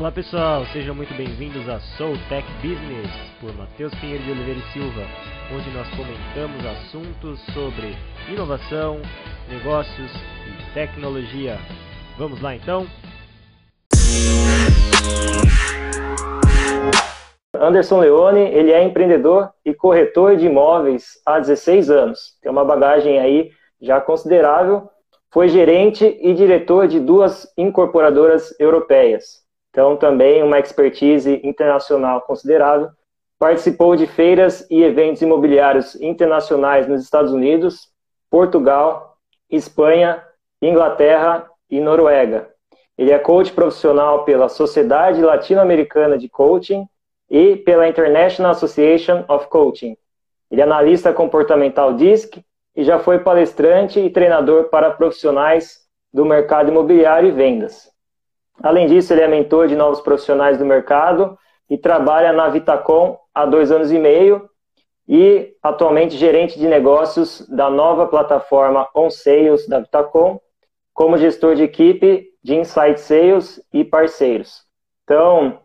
Olá pessoal, sejam muito bem-vindos a Soul Tech Business por Matheus Pinheiro de Oliveira e Silva, onde nós comentamos assuntos sobre inovação, negócios e tecnologia. Vamos lá então? Anderson Leone, ele é empreendedor e corretor de imóveis há 16 anos. Tem uma bagagem aí já considerável. Foi gerente e diretor de duas incorporadoras europeias. Então, também uma expertise internacional considerável. Participou de feiras e eventos imobiliários internacionais nos Estados Unidos, Portugal, Espanha, Inglaterra e Noruega. Ele é coach profissional pela Sociedade Latino-Americana de Coaching e pela International Association of Coaching. Ele é analista comportamental DISC e já foi palestrante e treinador para profissionais do mercado imobiliário e vendas. Além disso, ele é mentor de novos profissionais do mercado e trabalha na Vitacom há dois anos e meio e atualmente gerente de negócios da nova plataforma On Sales da Vitacom, como gestor de equipe de Insight Sales e parceiros. Então,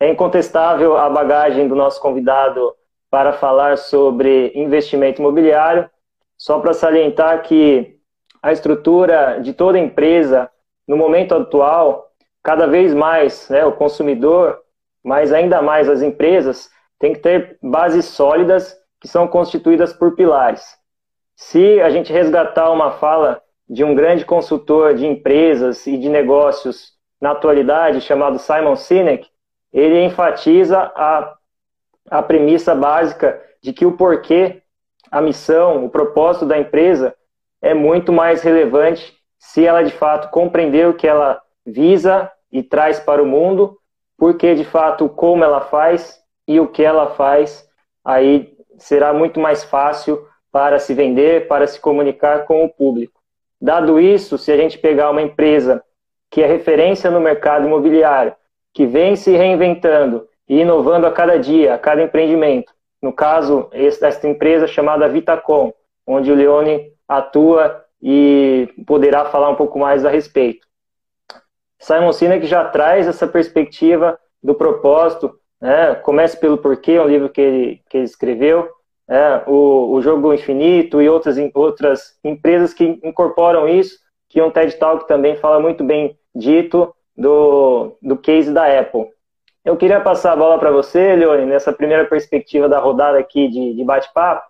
é incontestável a bagagem do nosso convidado para falar sobre investimento imobiliário. Só para salientar que a estrutura de toda empresa no momento atual, cada vez mais né, o consumidor, mas ainda mais as empresas, tem que ter bases sólidas que são constituídas por pilares. Se a gente resgatar uma fala de um grande consultor de empresas e de negócios na atualidade, chamado Simon Sinek, ele enfatiza a, a premissa básica de que o porquê, a missão, o propósito da empresa é muito mais relevante se ela de fato compreender o que ela visa e traz para o mundo, porque de fato como ela faz e o que ela faz, aí será muito mais fácil para se vender, para se comunicar com o público. Dado isso, se a gente pegar uma empresa que é referência no mercado imobiliário, que vem se reinventando e inovando a cada dia, a cada empreendimento, no caso, esta empresa chamada Vitacom, onde o Leone atua e poderá falar um pouco mais a respeito. Simon Sinek já traz essa perspectiva do propósito, né? Pelo Porquê, um livro que ele, que ele escreveu, é, o, o Jogo Infinito e outras, outras empresas que incorporam isso, que um TED Talk também fala muito bem dito do, do case da Apple. Eu queria passar a bola para você, Leone, nessa primeira perspectiva da rodada aqui de, de bate-papo,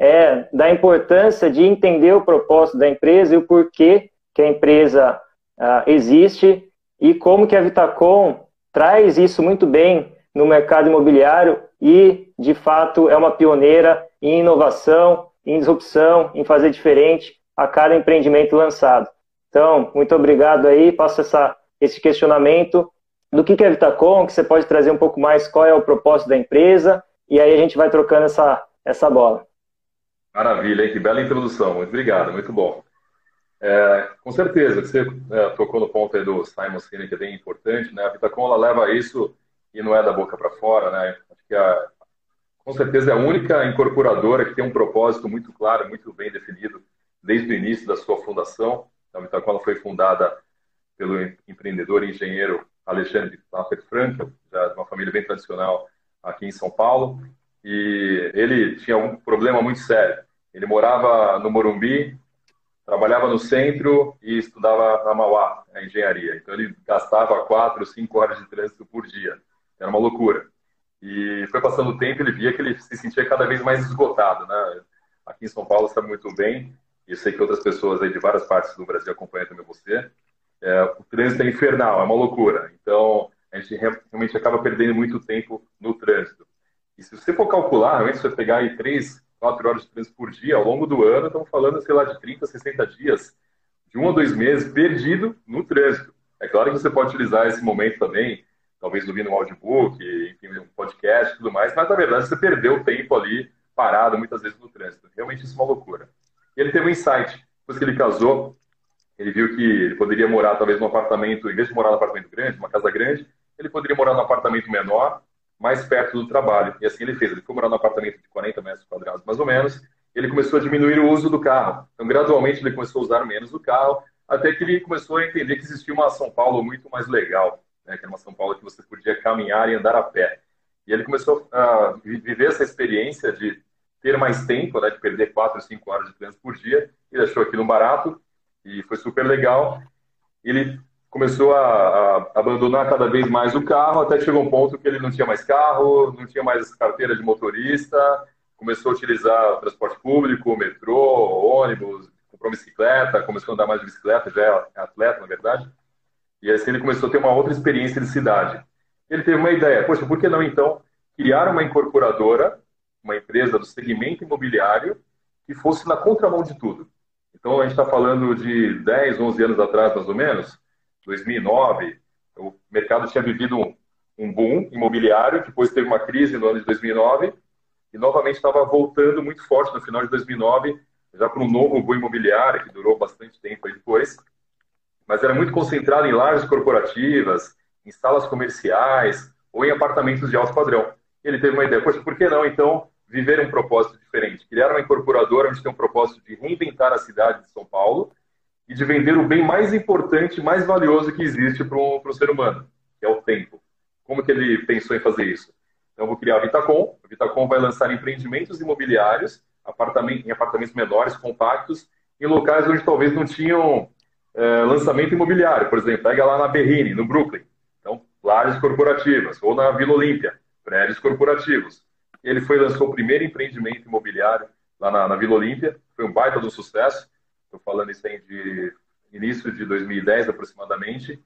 é da importância de entender o propósito da empresa e o porquê que a empresa uh, existe e como que a Vitacom traz isso muito bem no mercado imobiliário e, de fato, é uma pioneira em inovação, em disrupção, em fazer diferente a cada empreendimento lançado. Então, muito obrigado aí, passo essa, esse questionamento do que é a Vitacom, que você pode trazer um pouco mais qual é o propósito da empresa, e aí a gente vai trocando essa, essa bola. Maravilha, hein? que bela introdução, muito obrigado, muito bom. É, com certeza, você é, tocou no ponto aí do Simon Sinek, que é bem importante, né? A Vitacom, ela leva isso e não é da boca para fora, né? Acho que a, com certeza é a única incorporadora que tem um propósito muito claro, muito bem definido desde o início da sua fundação. A Vitacom foi fundada pelo empreendedor e engenheiro Alexandre Laffer Franca, já de uma família bem tradicional aqui em São Paulo. E ele tinha um problema muito sério. Ele morava no Morumbi, trabalhava no centro e estudava na Mauá, a engenharia. Então ele gastava quatro, cinco horas de trânsito por dia. Era uma loucura. E foi passando o tempo, ele via que ele se sentia cada vez mais esgotado, né? Aqui em São Paulo sabe muito bem, e eu sei que outras pessoas aí de várias partes do Brasil acompanham também você. É, o trânsito é infernal, é uma loucura. Então, a gente realmente acaba perdendo muito tempo no trânsito. E se você for calcular, realmente, se você pegar aí três, 4 horas de trânsito por dia, ao longo do ano, estamos falando, sei lá, de 30, 60 dias, de um a dois meses perdido no trânsito. É claro que você pode utilizar esse momento também, talvez ouvindo um audiobook, enfim, um podcast e tudo mais, mas na verdade você perdeu tempo ali parado muitas vezes no trânsito. Realmente isso é uma loucura. E ele teve um insight. Depois que ele casou, ele viu que ele poderia morar talvez num apartamento, em vez de morar num apartamento grande, uma casa grande, ele poderia morar num apartamento menor, mais perto do trabalho. E assim ele fez. Ele foi morar num apartamento de 40 metros quadrados, mais ou menos. ele começou a diminuir o uso do carro. Então, gradualmente, ele começou a usar menos o carro, até que ele começou a entender que existia uma São Paulo muito mais legal. né, que era uma São Paulo que você podia caminhar e andar a pé. E ele começou a viver essa experiência de ter mais tempo, né, de perder 4, 5 horas de trânsito por dia. Ele achou aquilo barato e foi super legal. Ele começou a, a, abandonar cada vez mais o carro, até chegou um ponto que ele não tinha mais carro, não tinha mais carteira de motorista, começou a utilizar transporte público, metrô, ônibus, comprou bicicleta, começou a andar mais de bicicleta, já é atleta, na verdade. E assim ele começou a ter uma outra experiência de cidade. Ele teve uma ideia, poxa, por que não então criar uma incorporadora, uma empresa do segmento imobiliário, que fosse na contramão de tudo? Então a gente está falando de 10, 11 anos atrás, mais ou menos, 2009, o mercado tinha vivido um, boom imobiliário, depois teve uma crise no ano de 2009, e novamente estava voltando muito forte no final de 2009, já para um novo boom imobiliário, que durou bastante tempo aí depois, mas era muito concentrado em lajes corporativas, em salas comerciais ou em apartamentos de alto padrão. Ele teve uma ideia, poxa, por que não então viver um propósito diferente? Criar uma incorporadora onde tem um propósito de reinventar a cidade de São Paulo e de vender o bem mais importante, mais valioso que existe para um, um ser humano, que é o tempo. Como que ele pensou em fazer isso? Então, vou criar a Vitacom. A Vitacom vai lançar empreendimentos imobiliários apartamento, em apartamentos menores, compactos, em locais onde talvez não tinham é, lançamento imobiliário. Por exemplo, pega lá na Berrine, no Brooklyn. Então, lajes corporativas. Ou na Vila Olímpia, prédios corporativos. Ele foi lançou o primeiro empreendimento imobiliário lá na, na Vila Olímpia. Foi um baita do sucesso. Estou falando isso aí de início de 2010 aproximadamente,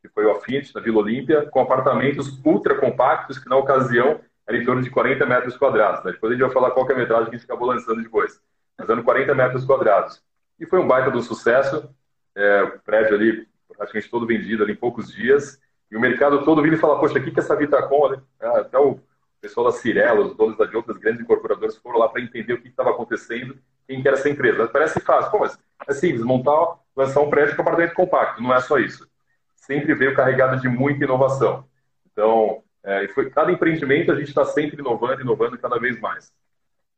que foi o Affinity na Vila Olímpia, com apartamentos ultra compactos, que na ocasião era em torno de 40 metros quadrados. Né? Depois a gente vai falar qual é a metragem que a gente acabou lançando depois. Mas eram 40 metros quadrados. E foi um baita do sucesso. É, o prédio ali, praticamente todo vendido ali em poucos dias. E o mercado todo vindo e falar, poxa, o que, que é essa Vitacom? Né? Ah, até o pessoal da Cirela, os donos de outras grandes incorporadoras foram lá para entender o que estava acontecendo quem quer essa empresa. Parece fácil, Pô, mas é simples, montar, lançar um prédio com apartamento compacto, não é só isso. Sempre veio carregado de muita inovação. Então, é, foi, cada empreendimento a gente está sempre inovando, inovando cada vez mais.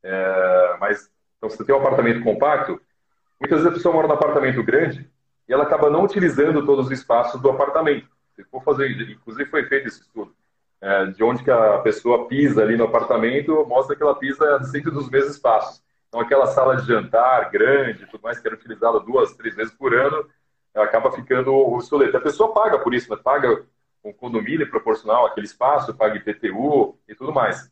É, mas, então, se você tem um apartamento compacto, muitas vezes a pessoa mora num apartamento grande e ela acaba não utilizando todos os espaços do apartamento. Se for fazer, inclusive foi feito esse estudo, é, de onde que a pessoa pisa ali no apartamento, mostra que ela pisa sempre nos mesmos espaços. Então, aquela sala de jantar grande, tudo mais, que era utilizada duas, três vezes por ano, acaba ficando obsoleta. A pessoa paga por isso, né? paga um condomínio proporcional àquele espaço, paga IPTU e tudo mais.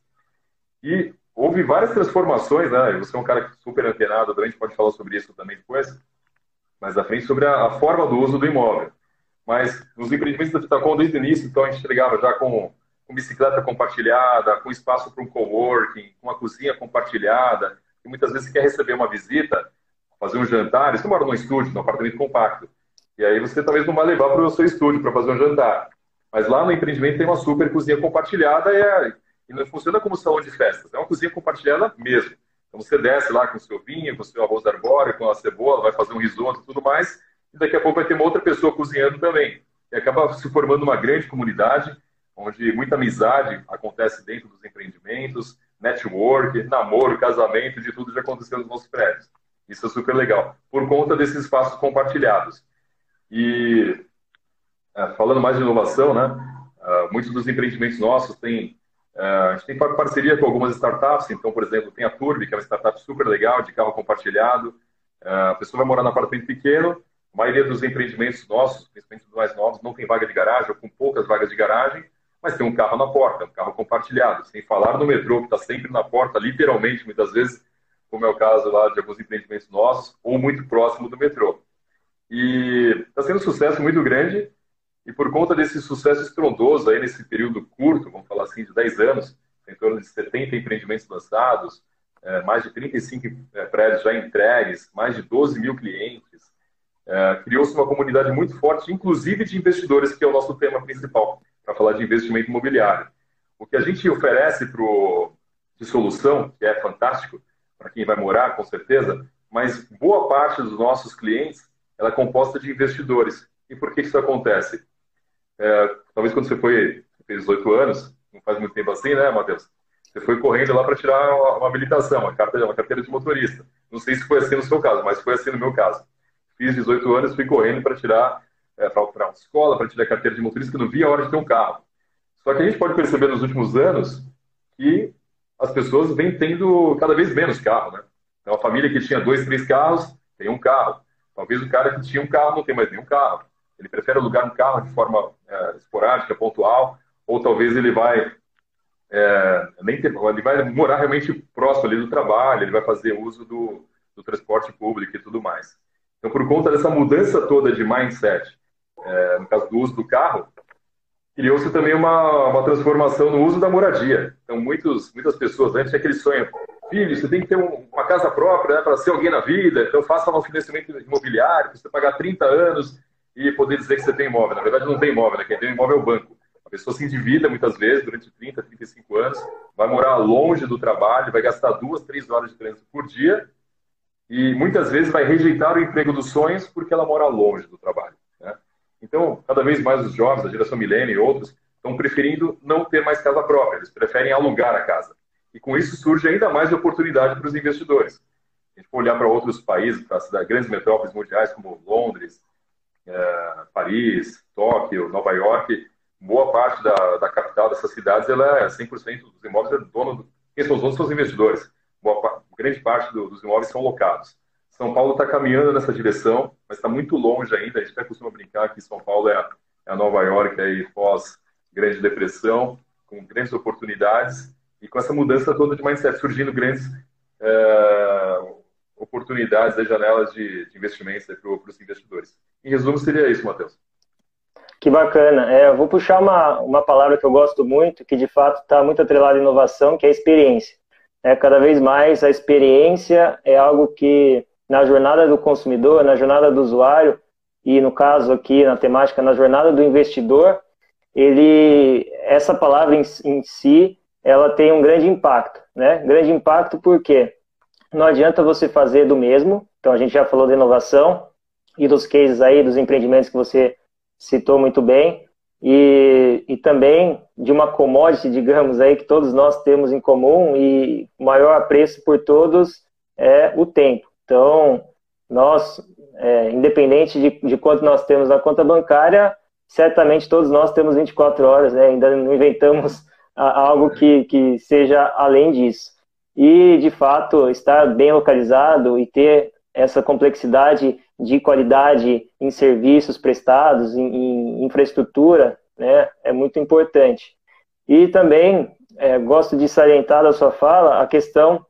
E houve várias transformações, né? Você é um cara super antenado, a gente pode falar sobre isso também depois, mas à frente sobre a, a forma do uso do imóvel. Mas nos empreendimentos da Vitacom, desde o início, então a gente entregava já com, com bicicleta compartilhada, com espaço para um coworking, com uma cozinha compartilhada, e muitas vezes você quer receber uma visita, fazer um jantar, você mora num estúdio, num apartamento compacto. E aí você talvez não vai levar para o seu estúdio para fazer um jantar. Mas lá no empreendimento tem uma super cozinha compartilhada e, é, e não funciona como salão de festas. É uma cozinha compartilhada mesmo. Então você desce lá com o seu vinho, com o seu arroz arbóreo, com a cebola, vai fazer um risoto e tudo mais. E daqui a pouco vai ter uma outra pessoa cozinhando também. E acaba se formando uma grande comunidade, onde muita amizade acontece dentro dos empreendimentos network, namoro, casamento, de tudo já aconteceu nos nossos prédios. Isso é super legal, por conta desses espaços compartilhados. E é, falando mais de inovação, né? Uh, muitos dos empreendimentos nossos têm uh, a gente tem parceria com algumas startups. Então, por exemplo, tem a Turbi, que é uma startup super legal de carro compartilhado. A pessoa vai morar num apartamento pequeno. A maioria dos empreendimentos nossos, principalmente os mais novos, não tem vaga de garagem ou com poucas vagas de garagem mas tem um carro na porta, um carro compartilhado. Sem falar no metrô, que está sempre na porta, literalmente, muitas vezes, como é o caso lá de alguns empreendimentos nossos, ou muito próximo do metrô. E está sendo um sucesso muito grande, e por conta desse sucesso estrondoso aí nesse período curto, vamos falar assim, de 10 anos, em torno de 70 empreendimentos lançados, é, mais de 35 é, prédios já entregues, mais de 12 mil clientes, é, criou-se uma comunidade muito forte, inclusive de investidores, que é o nosso tema principal para falar de investimento imobiliário. O que a gente oferece pro, de solução, que é fantástico para quem vai morar, com certeza, mas boa parte dos nossos clientes ela é composta de investidores. E por que isso acontece? É, talvez quando você foi, fez 18 anos, não faz muito tempo assim, né, Matheus? Você foi correndo lá para tirar uma, habilitação, uma carteira, uma carteira de motorista. Não sei se foi assim no seu caso, mas foi assim no meu caso. Fiz 18 anos, fui correndo para tirar é, para a escola, para tirar carteira de motorista, que não via a hora de ter um carro. Só que a gente pode perceber nos últimos anos que as pessoas vêm tendo cada vez menos carro, né? Então, a família que tinha dois, três carros, tem um carro. Talvez o cara que tinha um carro não tem mais nenhum carro. Ele prefere alugar um carro de forma é, esporádica, pontual, ou talvez ele vai é, nem ter, ele vai morar realmente próximo ali do trabalho, ele vai fazer uso do, do transporte público e tudo mais. Então, por conta dessa mudança toda de mindset, é, no caso do uso do carro, criou-se também uma, uma transformação no uso da moradia. Então, muitos, muitas pessoas antes tinha aquele sonho, filho, você tem que ter um, uma casa própria né, para ser alguém na vida, então faça um financiamento imobiliário, você pagar 30 anos e poder dizer que você tem imóvel. Na verdade, não tem imóvel, né? quem tem imóvel é o banco. A pessoa se endivida muitas vezes durante 30, 35 anos, vai morar longe do trabalho, vai gastar duas, três horas de trânsito por dia e muitas vezes vai rejeitar o emprego dos sonhos porque ela mora longe do trabalho. Então, cada vez mais os jovens, a geração milênio e outros, estão preferindo não ter mais casa própria, eles preferem alugar a casa. E com isso surge ainda mais oportunidade para os investidores. A gente for olhar para outros países, para grandes metrópoles mundiais como Londres, é, Paris, Tóquio, Nova York, boa parte da, da capital dessas cidades ela é 100% dos imóveis é dono do, quem são os donos são os investidores. Boa, grande parte do, dos imóveis são locados. São Paulo está caminhando nessa direção, mas está muito longe ainda. A gente até costuma brincar que São Paulo é a, é a Nova York aí pós Grande Depressão, com grandes oportunidades e com essa mudança toda de mindset surgindo grandes é, oportunidades e janelas de, de investimentos para os investidores. Em resumo, seria isso, Matheus. Que bacana. É, eu vou puxar uma, uma palavra que eu gosto muito, que de fato está muito atrelada à inovação, que é a experiência. É, cada vez mais a experiência é algo que na jornada do consumidor, na jornada do usuário, e no caso aqui na temática, na jornada do investidor, ele, essa palavra em, em si, ela tem um grande impacto, né? Grande impacto porque não adianta você fazer do mesmo, então a gente já falou de inovação e dos cases aí, dos empreendimentos que você citou muito bem, e, e também de uma commodity, digamos aí, que todos nós temos em comum e o maior apreço por todos é o tempo. Então, nós, é, independente de, de quanto nós temos na conta bancária, certamente todos nós temos 24 horas, né? ainda não inventamos algo que, que seja além disso. E, de fato, estar bem localizado e ter essa complexidade de qualidade em serviços prestados, em, em infraestrutura, né, é muito importante. E também é, gosto de salientar da sua fala a questão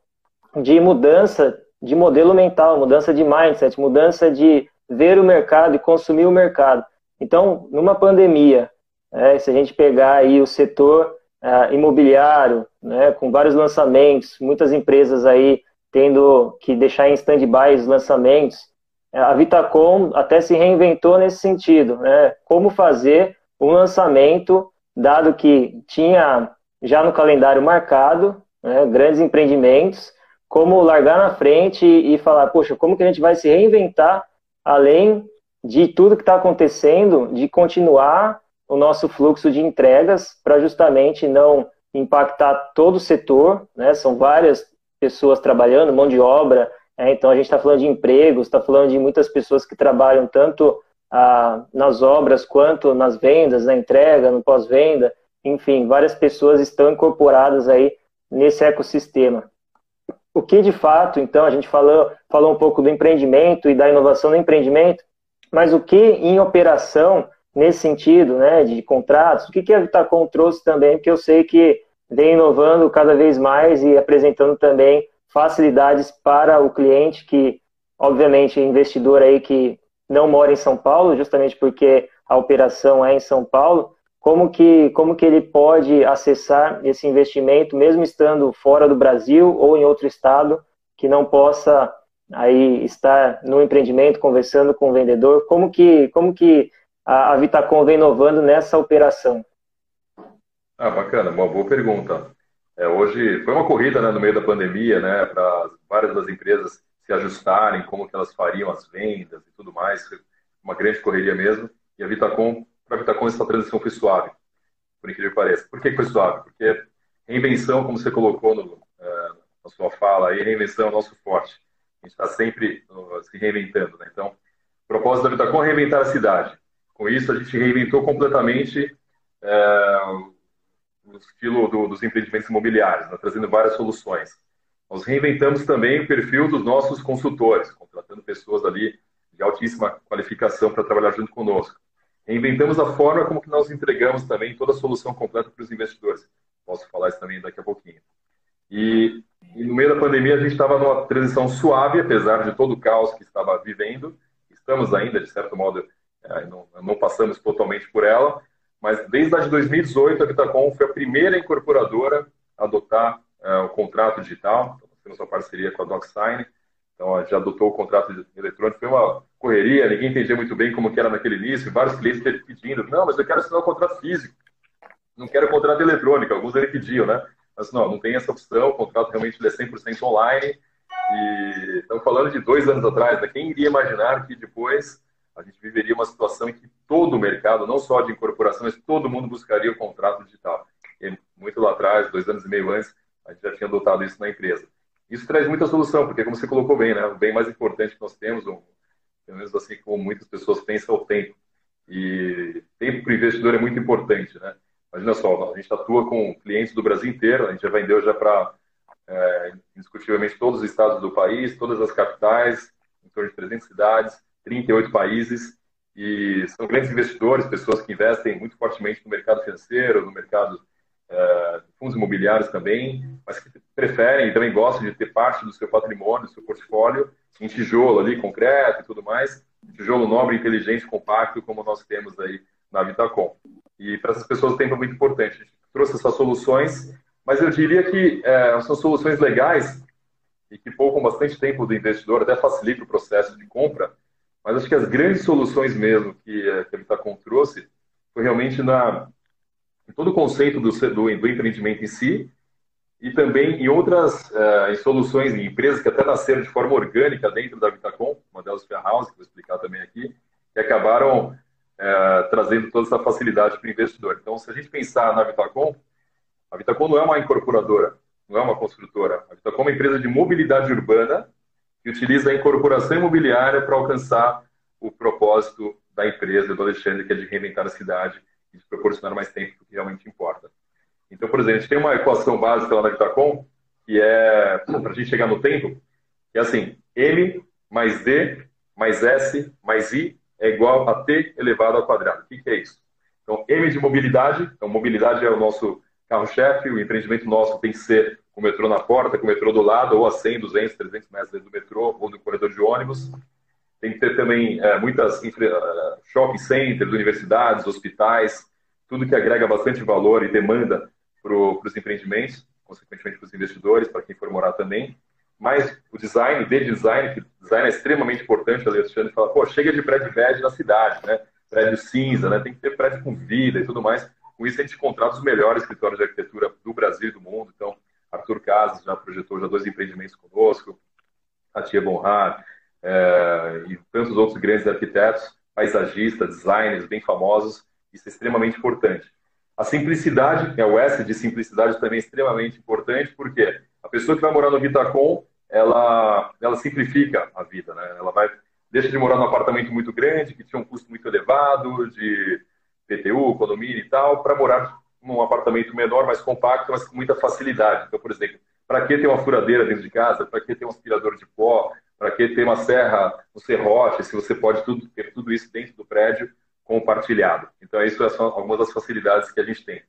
de mudança de modelo mental, mudança de mindset, mudança de ver o mercado e consumir o mercado. Então, numa pandemia, é, se a gente pegar aí o setor é, imobiliário, né, com vários lançamentos, muitas empresas aí tendo que deixar em stand-by os lançamentos. A Vitacom até se reinventou nesse sentido, né? Como fazer um lançamento, dado que tinha já no calendário marcado, né, grandes empreendimentos, como largar na frente e falar, poxa, como que a gente vai se reinventar além de tudo que está acontecendo, de continuar o nosso fluxo de entregas para justamente não impactar todo o setor, né? São várias pessoas trabalhando, mão de obra. É, então a gente está falando de empregos, está falando de muitas pessoas que trabalham tanto ah, nas obras quanto nas vendas, na entrega, no pós-venda. Enfim, várias pessoas estão incorporadas aí nesse ecossistema. O que de fato, então, a gente falou, falou um pouco do empreendimento e da inovação no empreendimento, mas o que em operação, nesse sentido, né, de contratos, o que, que a Vitacom trouxe também, porque eu sei que vem inovando cada vez mais e apresentando também facilidades para o cliente que, obviamente, é investidor aí que não mora em São Paulo, justamente porque a operação é em São Paulo, como que, como que ele pode acessar esse investimento, mesmo estando fora do Brasil ou em outro estado, que não possa aí estar no empreendimento conversando com o vendedor, como que, como que a, a Vitacom vem inovando nessa operação? Ah, bacana, uma boa pergunta. É, hoje foi uma corrida né, no meio da pandemia, né, para várias das empresas se ajustarem, como que elas fariam as vendas e tudo mais, uma grande correria mesmo. E a Vitacom, para a Vitacom essa transição foi suave, por incrível que pareça. Por que foi suave? Porque reinvenção, como você colocou no, é, na sua fala, aí, reinvenção é o nosso forte. A gente está sempre uh, se reinventando. Né? Então, o propósito da Vitacom é reinventar a cidade com isso, a gente reinventou completamente é, o estilo do, dos empreendimentos imobiliários, né, trazendo várias soluções. Nós reinventamos também o perfil dos nossos consultores, contratando pessoas ali de altíssima qualificação para trabalhar junto conosco. Reinventamos a forma como que nós entregamos também toda a solução completa para os investidores. Posso falar isso também daqui a pouquinho. E, e no meio da pandemia a gente estava numa transição suave, apesar de todo o caos que estava vivendo. Estamos ainda, de certo modo, é, não, não passamos totalmente por ela, mas desde a de 2018 a Vitacom foi a primeira incorporadora a adotar é, o contrato digital. Então, temos uma parceria com a DocSign, então já adotou o contrato eletrônico. Foi uma correria, ninguém entendia muito bem como que era naquele início, vários clientes pedindo, não, mas eu quero assinar o um contrato físico, não quero o contrato eletrônico, alguns ele pediam, né? Mas não, não tem essa opção, o contrato realmente é 100% online, e estamos falando de dois anos atrás, né? quem iria imaginar que depois a gente viveria uma situação em que todo o mercado, não só de incorporação, mas todo mundo buscaria o contrato digital. E muito lá atrás, dois anos e meio antes, a gente já tinha adotado isso na empresa. Isso traz muita solução, porque como você colocou bem, né, o bem mais importante que nós temos, pelo menos assim como muitas pessoas pensam, é o tempo. E tempo para o investidor é muito importante, né? Imagina só, a gente atua com clientes do Brasil inteiro, a gente já vendeu já para é, indiscutivelmente todos os estados do país, todas as capitais, em torno de 300 cidades, 38 países, e são grandes investidores, pessoas que investem muito fortemente no mercado financeiro, no mercado de fundos imobiliários também, mas que preferem e também gostam de ter parte do seu patrimônio, do seu portfólio, em tijolo ali, concreto e tudo mais, tijolo nobre, inteligente, compacto, como nós temos aí na Vitacom. E para essas pessoas o tempo é muito importante. A gente trouxe essas soluções, mas eu diria que é, são soluções legais e que poupam bastante tempo do investidor, até facilita o processo de compra, mas acho que as grandes soluções mesmo que, eh, que a Vitacom trouxe foi realmente na, em todo o conceito do, do, do empreendimento em si e também em outras uh, em soluções, em empresas que até nasceram de forma orgânica dentro da Vitacom, uma delas foi a House, que vou explicar também aqui, que acabaram uh, trazendo toda essa facilidade para o investidor. Então, se a gente pensar na Vitacom, a Vitacom não é uma incorporadora, não é uma construtora. A Vitacom é uma empresa de mobilidade urbana que utiliza a incorporação imobiliária para alcançar o propósito da empresa do Alexandre, que é de reinventar a cidade e de proporcionar mais tempo do que realmente importa. Então, por exemplo, a gente tem uma equação básica lá na Vitacom, que é, para a gente chegar no tempo, que é assim, M mais D mais S mais I é igual a T elevado ao quadrado. O que, que é isso? Então, M de mobilidade, então mobilidade é o nosso carro-chefe, o empreendimento nosso tem que ser com o metrô na porta, com o metrô do lado, ou a 100, 200, 300 metros dentro do metrô ou do corredor de ônibus. Tem que ter também é, muitas infra, é, shopping centers, universidades, hospitais, tudo que agrega bastante valor e demanda para os empreendimentos, consequentemente para os investidores, para quem for morar também. Mas o design, de design, que design é extremamente importante, o Alexandre fala, pô, chega de prédio velho na cidade, né? Prédio cinza, né? Tem que ter prédio com vida e tudo mais. Com isso, a gente contrata os melhores escritórios de arquitetura do Brasil e do mundo. Então, Arthur Casas já projetou já dois empreendimentos conosco, a Tia Bonhar é, e tantos outros grandes arquitetos, paisagistas, designers bem famosos. Isso é extremamente importante. A simplicidade, é o S de simplicidade, também é extremamente importante, porque a pessoa que vai morar no Vitacom, ela, ela simplifica a vida, né? Ela vai deixa de morar num apartamento muito grande, que tinha um custo muito elevado, de PTU, condomínio e tal, para morar num apartamento menor, mais compacto, mas com muita facilidade. Então, por exemplo, para que ter uma furadeira dentro de casa? Para que ter um aspirador de pó? Para que ter uma serra, um serrote, se você pode tudo, ter tudo isso dentro do prédio compartilhado? Então, isso são algumas das facilidades que a gente tem.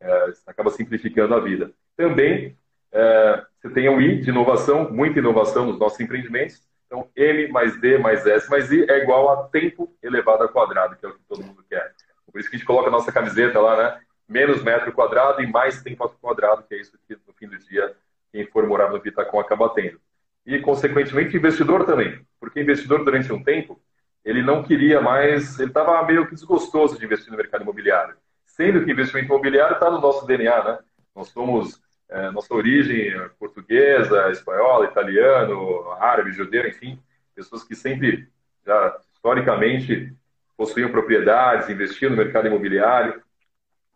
É, acaba simplificando a vida. Também, é, você tem o I de inovação, muita inovação nos nossos empreendimentos. Então, M mais D mais S mais I é igual a tempo elevado ao quadrado, que é o que todo mundo quer. Por isso que a gente coloca a nossa camiseta lá, né? menos metro quadrado e mais tempo quadrado, que é isso que no fim do dia quem for morar no Vitacom acaba tendo. E, consequentemente, investidor também, porque investidor durante um tempo, ele não queria mais, ele estava meio que desgostoso de investir no mercado imobiliário. Sendo que investimento imobiliário está no nosso DNA, né? Nós somos, é, nossa origem portuguesa, espanhola, italiano, árabe, judeu, enfim, pessoas que sempre, já historicamente, possuíam propriedades, investiam no mercado imobiliário.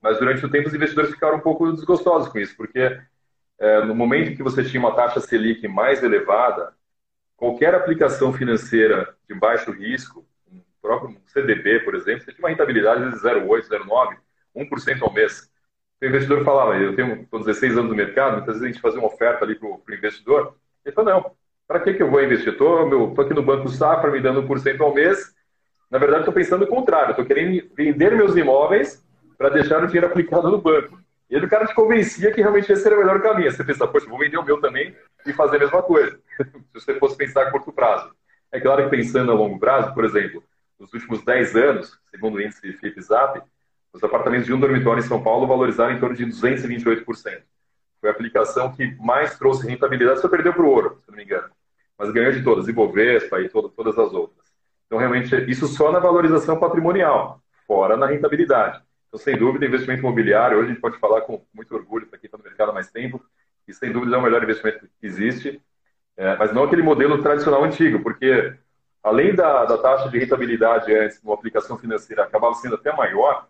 Mas durante o tempo os investidores ficaram um pouco desgostosos com isso, porque é, no momento que você tinha uma taxa Selic mais elevada, qualquer aplicação financeira de baixo risco, um próprio CDB, por exemplo, você tinha uma rentabilidade de 0,8, 0,9, 1% ao mês. O investidor falava, eu tenho 16 anos no mercado, muitas vezes a gente fazia uma oferta ali para o investidor, ele falou, não, para que, que eu vou investir? Estou aqui no Banco Safra me dando 1% ao mês, na verdade estou pensando o contrário, estou querendo vender meus imóveis para deixar o dinheiro aplicado no banco. E aí o cara te convencia que realmente esse era o melhor caminho. Você pensa, poxa, vou vender o meu também e fazer a mesma coisa. Se você fosse pensar a curto prazo. É claro que pensando a longo prazo, por exemplo, nos últimos 10 anos, segundo o índice FIPZAP, os apartamentos de um dormitório em São Paulo valorizaram em torno de 228%. Foi a aplicação que mais trouxe rentabilidade, só perdeu para o ouro, se não me engano. Mas ganhou de todas, Ibovespa e todo, todas as outras. Então, realmente, isso só na valorização patrimonial, fora na rentabilidade. Então, sem dúvida, investimento imobiliário, hoje a gente pode falar com muito orgulho, para quem está no mercado há mais tempo, e sem dúvida é o melhor investimento que existe. É, mas não aquele modelo tradicional antigo, porque além da, da taxa de rentabilidade antes, uma aplicação financeira acabava sendo até maior,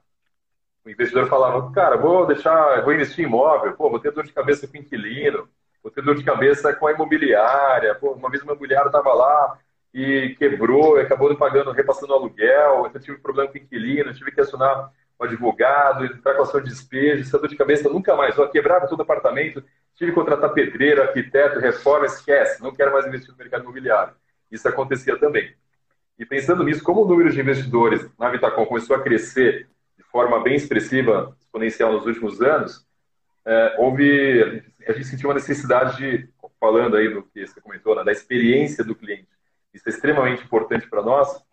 o investidor falava, cara, vou deixar, vou investir em imóvel, pô, vou ter dor de cabeça com inquilino, vou ter dor de cabeça com a imobiliária, pô, uma vez uma imobiliária estava lá e quebrou, acabou pagando, repassando aluguel, então tive problema com o inquilino, tive que acionar o advogado, entrar com ação de despejo, essa dor de cabeça nunca mais, eu quebrava todo apartamento, tive que contratar pedreiro, arquiteto, reforma, esquece, não quero mais investir no mercado imobiliário. Isso acontecia também. E pensando nisso, como o número de investidores na Vitacom começou a crescer de forma bem expressiva, exponencial nos últimos anos, é, houve, a gente sentiu uma necessidade de, falando aí do que você comentou, né, da experiência do cliente. Isso é extremamente importante para nós.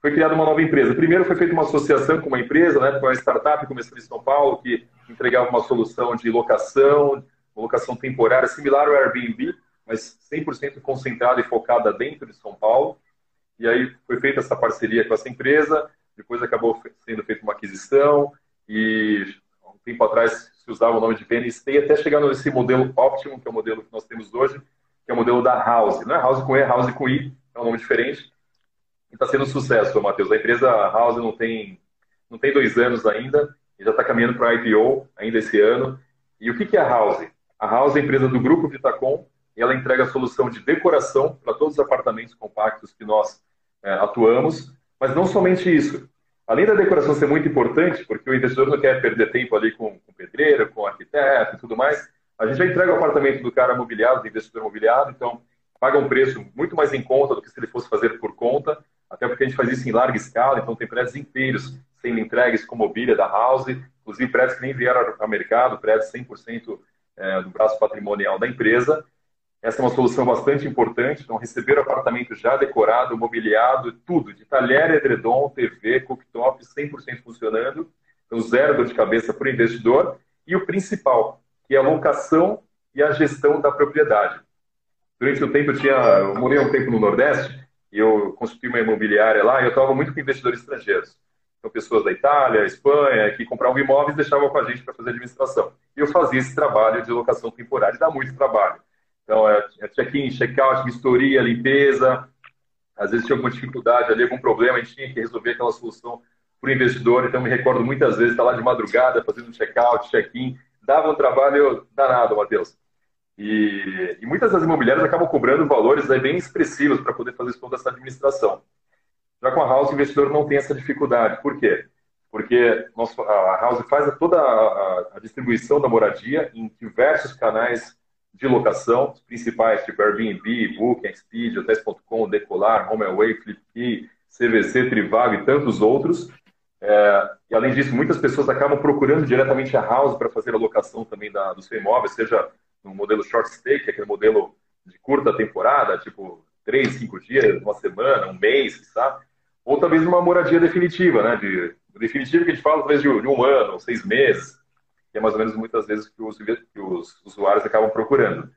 Foi criada uma nova empresa. Primeiro foi feita uma associação com uma empresa, né, com uma startup começando em São Paulo, que entregava uma solução de locação, locação temporária similar ao Airbnb, mas 100% concentrada e focada dentro de São Paulo. E aí foi feita essa parceria com essa empresa, depois acabou sendo feita uma aquisição e um tempo atrás se usava o nome de VNST até chegar nesse modelo óptimo, que é o modelo que nós temos hoje, que é o modelo da House. Não é House com E, é House com I, é um nome diferente. Está sendo um sucesso, Matheus. A empresa House não tem, não tem dois anos ainda, e já está caminhando para a IPO ainda esse ano. E o que, que é a House? A House é a empresa do grupo Vitacom e ela entrega a solução de decoração para todos os apartamentos compactos que nós é, atuamos. Mas não somente isso. Além da decoração ser muito importante, porque o investidor não quer perder tempo ali com, com pedreiro, com arquiteto e tudo mais, a gente já entrega o apartamento do cara mobiliado, do investidor mobiliado, então paga um preço muito mais em conta do que se ele fosse fazer por conta, até porque a gente faz isso em larga escala, então tem prédios inteiros sendo entregues com mobília da House, inclusive prédios que nem vieram ao mercado, prédios 100% é, do braço patrimonial da empresa. Essa é uma solução bastante importante. Então, receber o apartamento já decorado, mobiliado, tudo, de talher, edredom, TV, cooktop, 100% funcionando. Então, zero dor de cabeça para o investidor. E o principal, que é a locação e a gestão da propriedade. Durante o tempo, eu, tinha, eu morei um tempo no Nordeste e eu construí uma imobiliária lá e eu estava muito com investidores estrangeiros. Então, pessoas da Itália, Espanha, que compravam imóveis e deixavam com a gente para fazer administração. E eu fazia esse trabalho de locação temporária, dá muito trabalho. Então, é, é check-in, check-out, vistoria, limpeza. Às vezes tinha alguma dificuldade ali, algum problema, a gente tinha que resolver aquela solução para o investidor. Então, me recordo muitas vezes estar lá de madrugada fazendo check-out, check-in. Dava um trabalho danado, Matheus. E, e, muitas das imobiliárias acabam cobrando valores aí bem expressivos para poder fazer toda essa administração. Já com a House, o investidor não tem essa dificuldade. Por quê? Porque a House faz toda a, distribuição da moradia em diversos canais de locação, os principais, tipo Airbnb, Booking, Expedia, Hotéis.com, Decolar, HomeAway, Flipkey, CVC, Trivago e tantos outros. É, e além disso, muitas pessoas acabam procurando diretamente a House para fazer a locação também da, do seu imóvel, seja no modelo short stay, que é aquele modelo de curta temporada, tipo três, cinco dias, uma semana, um mês, sabe? ou talvez uma moradia definitiva, né? De, definitiva que a gente fala talvez de, de um ano, seis meses, que é mais ou menos muitas vezes que os, que os usuários acabam procurando.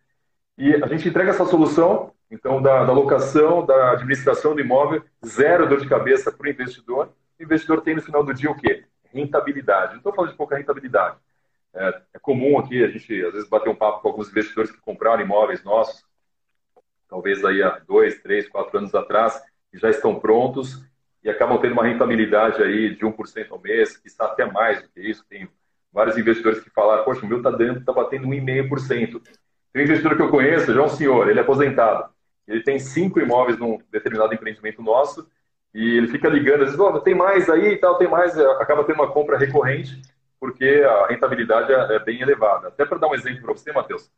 E a gente entrega essa solução, então, da, da locação, da administração do imóvel, zero dor de cabeça para o investidor. O investidor tem no final do dia o quê? Rentabilidade. Não estou falando de pouca rentabilidade. É, é, comum aqui a gente, às vezes, bater um papo com alguns investidores que compraram imóveis nossos, talvez aí há dois, três, quatro anos atrás, e já estão prontos e acabam tendo uma rentabilidade aí de 1% ao mês, que está até mais do que isso. Tem vários investidores que falaram, poxa, o meu está dando, está batendo 1,5%. Tem um investidor que eu conheço, já é um senhor, ele é aposentado. Ele tem cinco imóveis num determinado empreendimento nosso e ele fica ligando, às vezes, oh, tem mais aí e tal, tem mais, acaba tendo uma compra recorrente, porque a rentabilidade é, é bem elevada. Até para dar um exemplo para você, Matheus,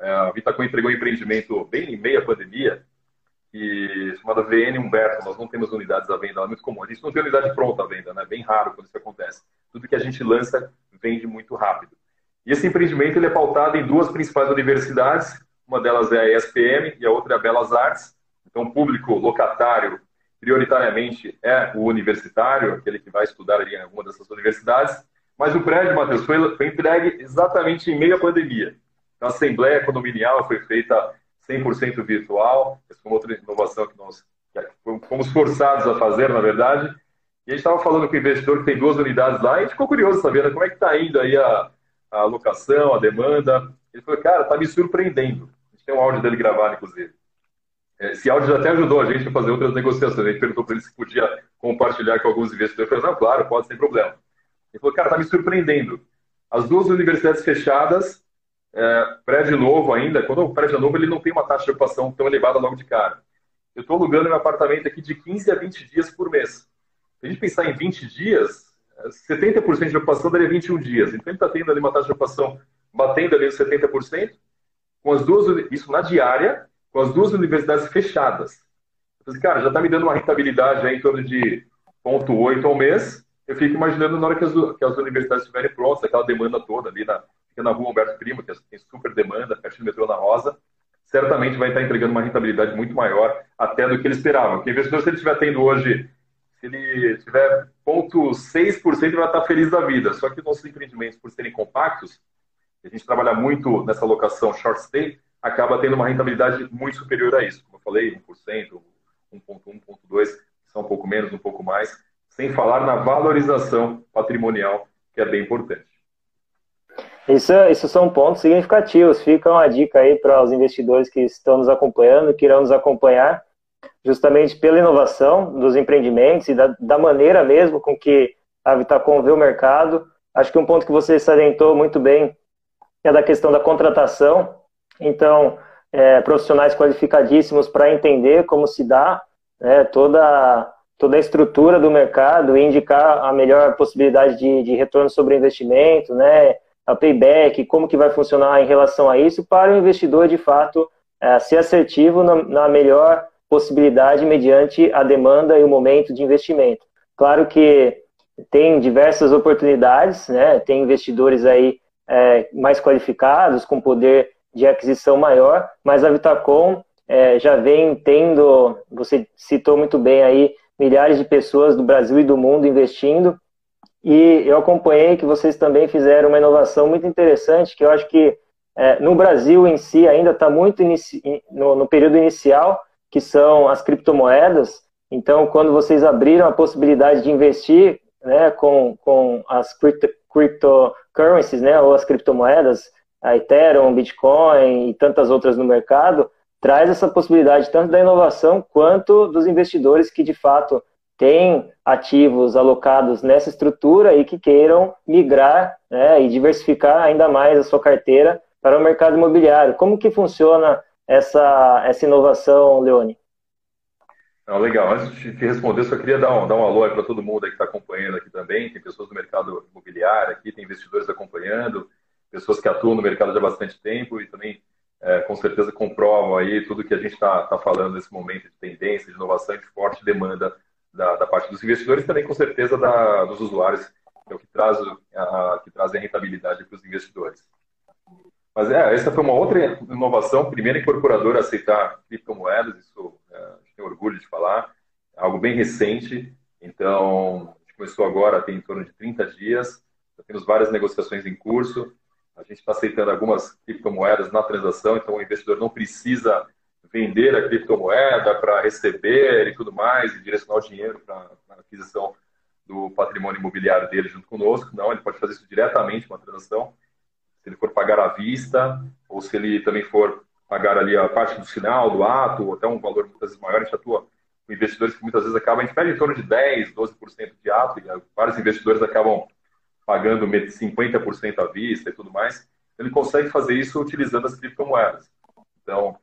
é, a Vitacom entregou um empreendimento bem em meia pandemia, que chamada VN Humberto, nós não temos unidades à venda, é muito comum. A gente não tem unidade pronta à venda, né? Bem raro quando isso acontece. Tudo que a gente lança vende muito rápido. E esse empreendimento ele é pautado em duas principais universidades, uma delas é a ESPM e a outra é a Belas Artes. Então, o público locatário, prioritariamente, é o universitário, aquele que vai estudar ali em alguma dessas universidades. Mas o prédio, Matheus, foi, foi entregue exatamente em meio à pandemia. Então, a assembleia condominial foi feita 100% virtual. Essa foi outra inovação que nós fomos forçados a fazer, na verdade. E a gente estava falando com o investidor que tem duas unidades lá e a gente ficou curioso sabendo como é que está indo aí a, a locação, a demanda. Ele falou, cara, está me surpreendendo. A gente tem um áudio dele gravado, inclusive. Esse áudio já até ajudou a gente a fazer outras negociações. A gente perguntou para ele se podia compartilhar com alguns investidores. Ele falou, não, claro, pode, sem problema. Ele falou, cara, está me surpreendendo. As duas universidades fechadas, é, prédio novo ainda, quando o prédio é novo, ele não tem uma taxa de ocupação tão elevada logo de cara. Eu estou alugando meu apartamento aqui de 15 a 20 dias por mês. Se a gente pensar em 20 dias, 70% de ocupação daria 21 dias. Então ele está tendo ali uma taxa de ocupação batendo ali os 70%, com as duas, isso na diária, com as duas universidades fechadas. Eu falei, cara, já está me dando uma rentabilidade em torno de 0,8 ao mês. Eu fico imaginando na hora que as, que as universidades estiverem prontas, aquela demanda toda ali na, na rua Humberto Primo, que tem super demanda, perto do metrô na Rosa, certamente vai estar entregando uma rentabilidade muito maior até do que ele esperava. Porque o investidor, se ele estiver tendo hoje, se ele tiver 0,6%, ele vai estar feliz da vida. Só que nossos empreendimentos, por serem compactos, a gente trabalha muito nessa locação short stay, acaba tendo uma rentabilidade muito superior a isso. Como eu falei, 1%, 1,1%, 1,2%, são um pouco menos, um pouco mais, sem falar na valorização patrimonial, que é bem importante. Isso, isso são pontos significativos. Fica uma dica aí para os investidores que estão nos acompanhando, que irão nos acompanhar, justamente pela inovação dos empreendimentos e da, da maneira mesmo com que a Vitacom vê o mercado. Acho que um ponto que você salientou muito bem é da questão da contratação. Então, é, profissionais qualificadíssimos para entender como se dá né, toda, toda a estrutura do mercado e indicar a melhor possibilidade de, de retorno sobre investimento, né, a payback, como que vai funcionar em relação a isso, para o investidor, de fato, é, ser assertivo na, na melhor possibilidade mediante a demanda e o momento de investimento. Claro que tem diversas oportunidades, né? tem investidores aí é, mais qualificados, com poder de aquisição maior, mas a Vitacom é, já vem tendo, você citou muito bem aí, milhares de pessoas do Brasil e do mundo investindo, e eu acompanhei que vocês também fizeram uma inovação muito interessante, que eu acho que é, no Brasil em si ainda está muito no, no, período inicial, que são as criptomoedas. Então, quando vocês abriram a possibilidade de investir né, com, com as crypto, cryptocurrencies, né, ou as criptomoedas, a Ethereum, Bitcoin e tantas outras no mercado, traz essa possibilidade tanto da inovação quanto dos investidores que de fato têm ativos alocados nessa estrutura e que queiram migrar né, e diversificar ainda mais a sua carteira para o mercado imobiliário. Como que funciona essa, essa inovação, Leone? Legal. Antes de te responder, só queria dar um, dar um alô para todo mundo que está acompanhando aqui também. Tem pessoas do mercado imobiliário aqui, tem investidores acompanhando, pessoas que atuam no mercado já há bastante tempo e também, é, com certeza, comprovam aí tudo que a gente está tá falando nesse momento de tendência, de inovação e de forte demanda da, da parte dos investidores e também, com certeza, da, dos usuários, que é o que traz a, que traz a rentabilidade para os investidores. Mas é, essa foi uma outra inovação, primeira incorporadora a aceitar criptomoedas, isso é, a gente tem orgulho de falar, algo bem recente, então a gente começou agora, tem em torno de 30 dias, já temos várias negociações em curso, a gente está aceitando algumas criptomoedas na transação, então o investidor não precisa vender a criptomoeda para receber e tudo mais, e direcionar o dinheiro para a aquisição do patrimônio imobiliário dele junto conosco. Não, ele pode fazer isso diretamente uma transação, se ele for pagar à vista, ou se ele também for pagar ali a parte do sinal, do ato, ou até um valor muitas vezes maior, a gente atua com investidores que muitas vezes acabam, a gente pede em torno de 10%, 12% de ato, e vários investidores acabam pagando 50% à vista e tudo mais. Ele consegue fazer isso utilizando as criptomoedas. Então,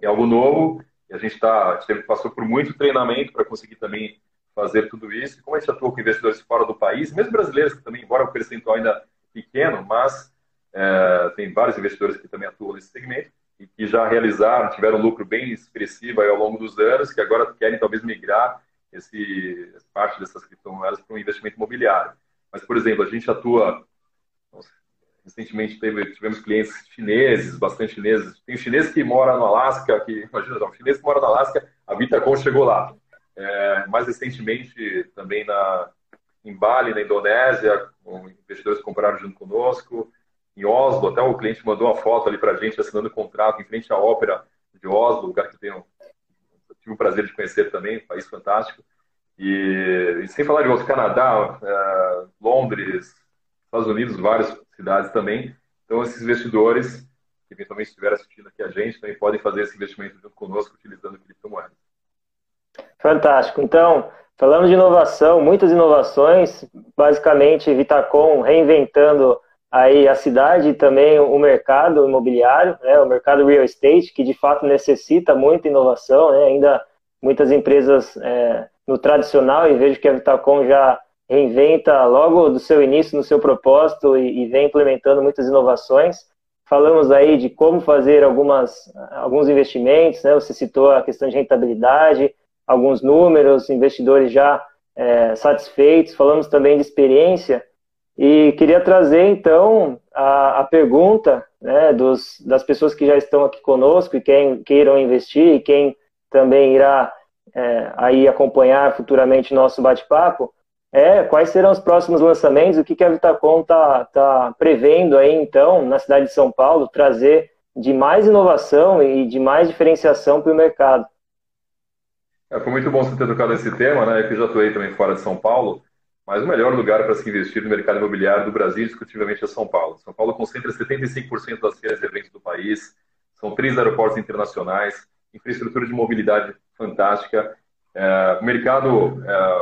é algo novo E a gente tá, passou por muito treinamento para conseguir também fazer tudo isso. Como a gente atua com investidores fora do país, mesmo brasileiros que também, embora o percentual ainda pequeno, mas é, tem vários investidores que também atuam nesse segmento e que já realizaram, tiveram um lucro bem expressivo ao longo dos anos, que agora querem talvez migrar esse, parte dessas criptomoedas para um investimento imobiliário. Mas, por exemplo, a gente atua. Recentemente teve, tivemos clientes chineses, bastante chineses. Tem um chinês que mora no Alasca, que, imagina, um chinês que mora no Alasca, a Vitacom chegou lá. É, mais recentemente, também na, em Bali, na Indonésia, investidores compraram junto conosco. Em Oslo, até o cliente mandou uma foto ali para a gente assinando o contrato em frente à ópera de Oslo, lugar que eu tenho, tive o prazer de conhecer também, um país fantástico. E, e sem falar de outro, Canadá, é, Londres, Estados Unidos, várias cidades também. Então, esses investidores que eventualmente estiverem assistindo aqui a gente também podem fazer esse investimento junto conosco utilizando criptomoedas. Fantástico. Então, falamos de inovação, muitas inovações, basicamente Vitacom reinventando aí a cidade e também o mercado imobiliário, né, o mercado real estate, que de fato necessita muita inovação, né, ainda muitas empresas é, no tradicional, e vejo que a Vitacom já reinventa logo do seu início, no seu propósito, e, e vem implementando muitas inovações. Falamos aí de como fazer algumas, alguns investimentos, né, você citou a questão de rentabilidade, alguns números, investidores já é, satisfeitos, falamos também de experiência, e queria trazer então a, a pergunta né, dos, das pessoas que já estão aqui conosco e quem queiram investir e quem também irá é, aí acompanhar futuramente nosso bate-papo é quais serão os próximos lançamentos, o que, que a Vitacom está tá prevendo aí então na cidade de São Paulo trazer de mais inovação e de mais diferenciação para o mercado. É, foi muito bom você ter tocado esse tema, né? Eu já atuei também fora de São Paulo, mas o melhor lugar para se investir no mercado imobiliário do Brasil, discutivelmente, é São Paulo. São Paulo concentra 75% das feiras de eventos do país, são três aeroportos internacionais, infraestrutura de mobilidade fantástica. É, o mercado, é,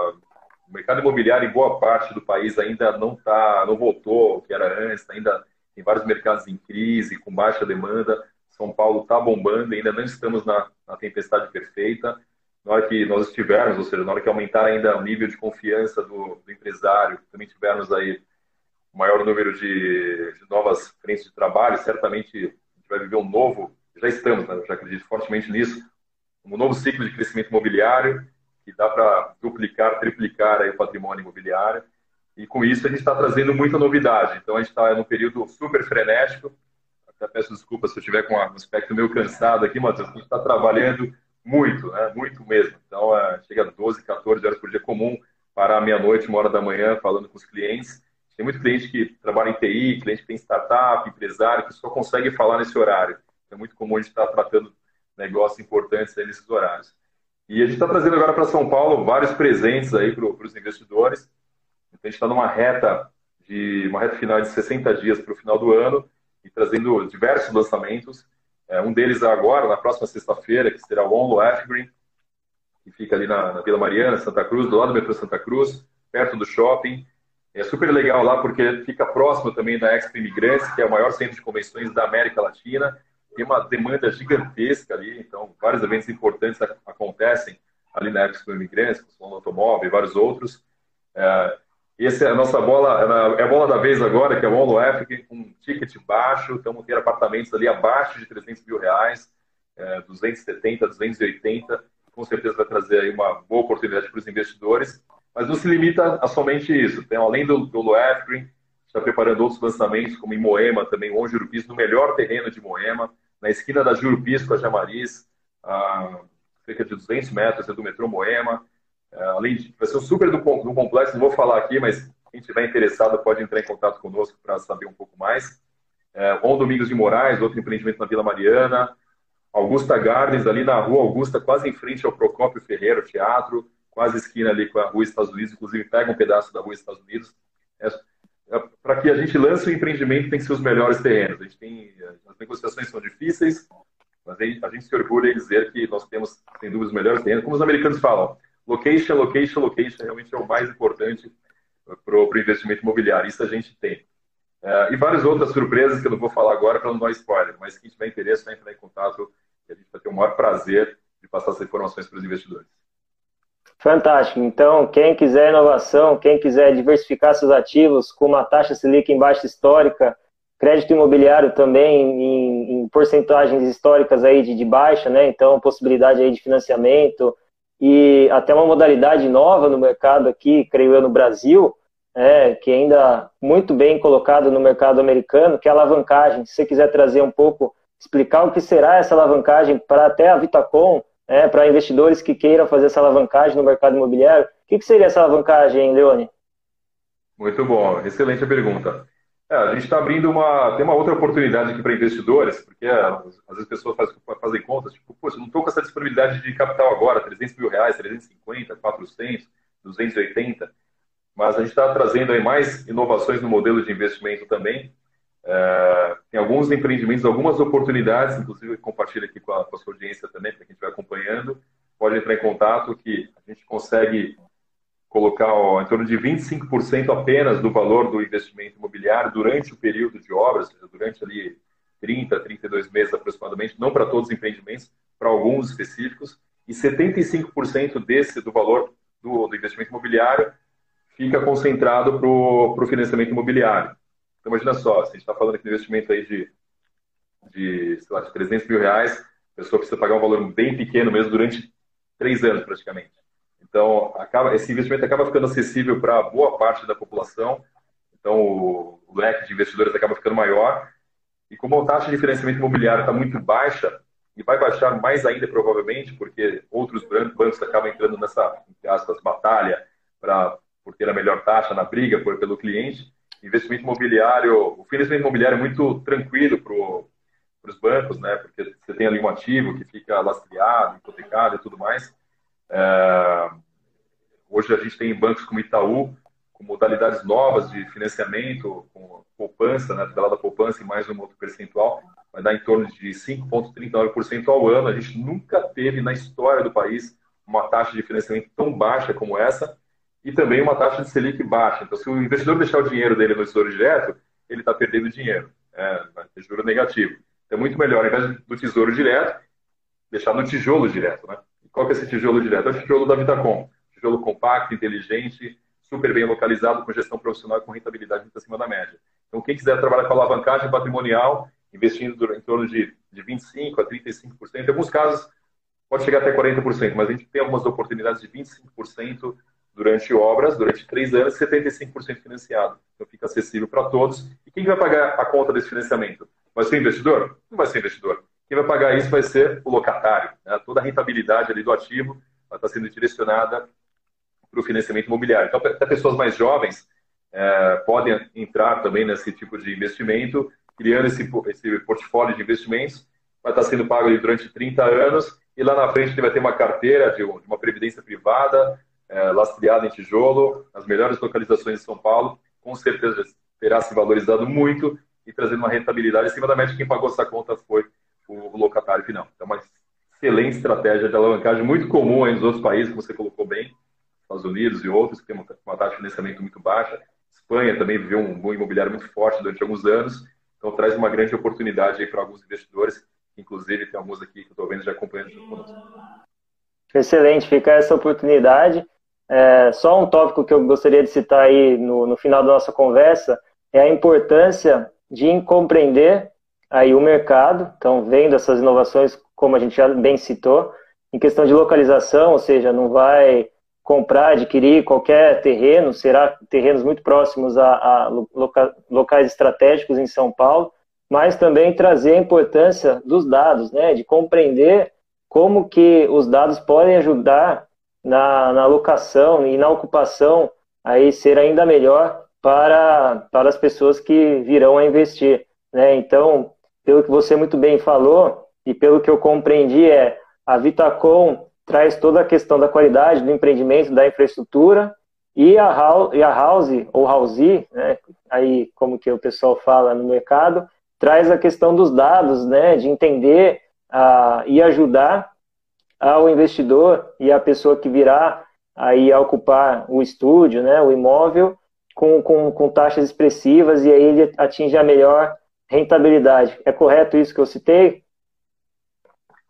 o mercado imobiliário em boa parte do país ainda não tá, não voltou o que era antes, ainda tem vários mercados em crise, com baixa demanda. São Paulo está bombando, ainda não estamos na, na tempestade perfeita na hora que nós estivermos, ou seja, na hora que aumentar ainda o nível de confiança do, do empresário, também tivermos aí o maior número de, de, novas frentes de trabalho, certamente a gente vai viver um novo, já estamos, né, já acredito fortemente nisso, um novo ciclo de crescimento imobiliário, que dá para duplicar, triplicar aí o patrimônio imobiliário. E com isso a gente está trazendo muita novidade. Então a gente está num período super frenético. Até peço desculpas se eu estiver com um aspecto meio cansado aqui, Matheus. A gente está trabalhando muito, né? muito mesmo. Então, é, chega a 12, 14 horas por dia comum, parar meia-noite, uma hora da manhã, falando com os clientes. Tem muito cliente que trabalha em TI, cliente que tem startup, empresário, que só consegue falar nesse horário. É muito comum a gente estar tratando negócios importantes nesses horários. E a gente está trazendo agora para São Paulo vários presentes aí para os investidores. Então, a gente está numa reta de uma reta final de 60 dias para o final do ano e trazendo diversos lançamentos. É, um deles é agora, na próxima sexta-feira, que será o Onlo Green, que fica ali na, na, Vila Mariana, Santa Cruz, do lado do metrô Santa Cruz, perto do shopping. É super legal lá porque fica próximo também da Expo Imigrantes, que é o maior centro de convenções da América Latina. Tem uma demanda gigantesca ali, então vários eventos importantes acontecem ali na Expo Imigrantes, com o Automóvel e vários outros. É, essa é a nossa bola, é a bola da vez agora, que é o Olo Africa, com um ticket baixo. Então, vamos ter apartamentos ali abaixo de 300 mil reais, é, 270, 280. Com certeza vai trazer aí uma boa oportunidade para os investidores. Mas não se limita a somente isso. Tem, além do, do Africa, está preparando outros lançamentos, como em Moema, também, o Jurupis, no melhor terreno de Moema, na esquina da Jurupis com a Jamariz, a cerca de 200 metros do metrô Moema. É, além de, vai ser um super do, do complexo, não vou falar aqui, mas quem estiver interessado pode entrar em contato conosco para saber um pouco mais. É, On Domingos de Moraes, outro empreendimento na Vila Mariana. Augusta Gardens, ali na rua Augusta, quase em frente ao Procópio Ferreira, teatro, quase esquina ali com a rua Estados Unidos, inclusive pega um pedaço da rua Estados Unidos. É, para que a gente lance o empreendimento, tem que ser os melhores terrenos. A gente tem, as negociações são difíceis, mas a gente, se orgulha em dizer que nós temos, sem dúvida, os melhores terrenos. Como os americanos falam, Location, location, location realmente é o mais importante para o investimento imobiliário. Isso a gente tem. É, e várias outras surpresas que eu não vou falar agora para não dar spoiler, mas quem tiver interesse vai entrar em contato e a gente vai ter o maior prazer de passar essas informações para os investidores. Fantástico. Então, quem quiser inovação, quem quiser diversificar seus ativos com uma taxa Selic em baixa histórica, crédito imobiliário também em, em porcentagens históricas aí de, de, baixa, né? Então, possibilidade aí de financiamento e até uma modalidade nova no mercado aqui, creio eu, no Brasil, é, que ainda muito bem colocado no mercado americano, que é a alavancagem. Se você quiser trazer um pouco, explicar o que será essa alavancagem para até a Vitacom, é, para investidores que queiram fazer essa alavancagem no mercado imobiliário, o que, que seria essa alavancagem, Leone? Muito bom, excelente a pergunta. É, a gente está abrindo uma. Tem uma outra oportunidade aqui para investidores, porque é, às vezes pessoas fazem, fazem contas, tipo, poxa, não estou com essa disponibilidade de capital agora, 300 mil reais, 350, 400, 280, mas a gente está trazendo aí mais inovações no modelo de investimento também. É, tem alguns empreendimentos, algumas oportunidades, inclusive compartilho aqui com a, com a sua audiência também, para quem estiver acompanhando, pode entrar em contato que a gente consegue colocar ó, em torno de 25% apenas do valor do investimento imobiliário durante o período de obras, durante ali 30, 32 meses aproximadamente, não para todos os empreendimentos, para alguns específicos, e 75% desse do valor do, do, investimento imobiliário fica concentrado para o financiamento imobiliário. Então imagina só, se a gente está falando aqui de investimento aí de, de, sei lá, de 300 mil reais, a pessoa precisa pagar um valor bem pequeno mesmo durante três anos praticamente. Então, acaba, esse investimento acaba ficando acessível para boa parte da população. Então, o, o leque de investidores acaba ficando maior. E como a taxa de financiamento imobiliário está muito baixa, e vai baixar mais ainda provavelmente, porque outros bancos acabam entrando nessa, entre aspas, batalha para por ter a melhor taxa na briga por, pelo cliente. Investimento imobiliário, o financiamento imobiliário é muito tranquilo para os bancos, né? Porque você tem ali um ativo que fica lastreado, hipotecado e tudo mais. É, Hoje a gente tem bancos como Itaú, com modalidades novas de financiamento, com poupança, né, da poupança e mais um outro percentual, vai dar em torno de 5,39% ao ano. A gente nunca teve na história do país uma taxa de financiamento tão baixa como essa e também uma taxa de Selic baixa. Então, se o investidor deixar o dinheiro dele no Tesouro Direto, ele está perdendo dinheiro, é, vai ter juro negativo. É muito melhor, ao invés do Tesouro Direto, deixar no tijolo direto. Né? Qual que é esse tijolo direto? É o tijolo da Vitacom tijolo compacto, inteligente, super bem localizado, com gestão profissional e com rentabilidade muito acima da média. Então, quem quiser trabalhar com alavancagem patrimonial, investindo em torno de, de 25% a 35%, em alguns casos pode chegar até 40%, mas a gente tem algumas oportunidades de 25% durante obras, durante três anos, 75% financiado. Então, fica acessível para todos. E quem vai pagar a conta desse financiamento? Vai ser o investidor? Não vai ser o investidor. Quem vai pagar isso vai ser o locatário. Né? Toda a rentabilidade ali do ativo estar sendo direcionada para o financiamento imobiliário. Então, até pessoas mais jovens é, podem entrar também nesse tipo de investimento, criando esse, esse portfólio de investimentos, vai estar sendo pago durante 30 anos, e lá na frente ele vai ter uma carteira de, uma previdência privada, é, lastreada em tijolo, nas melhores localizações de São Paulo, com certeza terá se valorizado muito e trazendo uma rentabilidade acima da média. Quem pagou essa conta foi o locatário final. Então, uma excelente estratégia de alavancagem, muito comum aí nos outros países, como você colocou bem, Estados Unidos e outros, que tem uma taxa de financiamento muito baixa. Espanha também viveu um bom imobiliário muito forte durante alguns anos, então traz uma grande oportunidade aí para alguns investidores, inclusive tem alguns aqui que eu estou vendo já acompanhando junto conosco. Excelente, fica essa oportunidade. É, só um tópico que eu gostaria de citar aí no, no final da nossa conversa é a importância de compreender aí o mercado, então vendo essas inovações, como a gente já bem citou, em questão de localização, ou seja, não vai comprar, adquirir qualquer terreno, será terrenos muito próximos a, a loca, locais estratégicos em São Paulo, mas também trazer a importância dos dados, né, de compreender como que os dados podem ajudar na, na locação e na ocupação aí ser ainda melhor para, para as pessoas que virão a investir. Né? Então, pelo que você muito bem falou e pelo que eu compreendi, é a Vitacom traz toda a questão da qualidade do empreendimento, da infraestrutura, e a house, e a house ou house, né, aí como que o pessoal fala no mercado, traz a questão dos dados, né, de entender uh, e ajudar ao investidor e a pessoa que virá aí a ocupar o estúdio, né, o imóvel, com, com, com taxas expressivas e aí ele atinge a melhor rentabilidade. É correto isso que eu citei?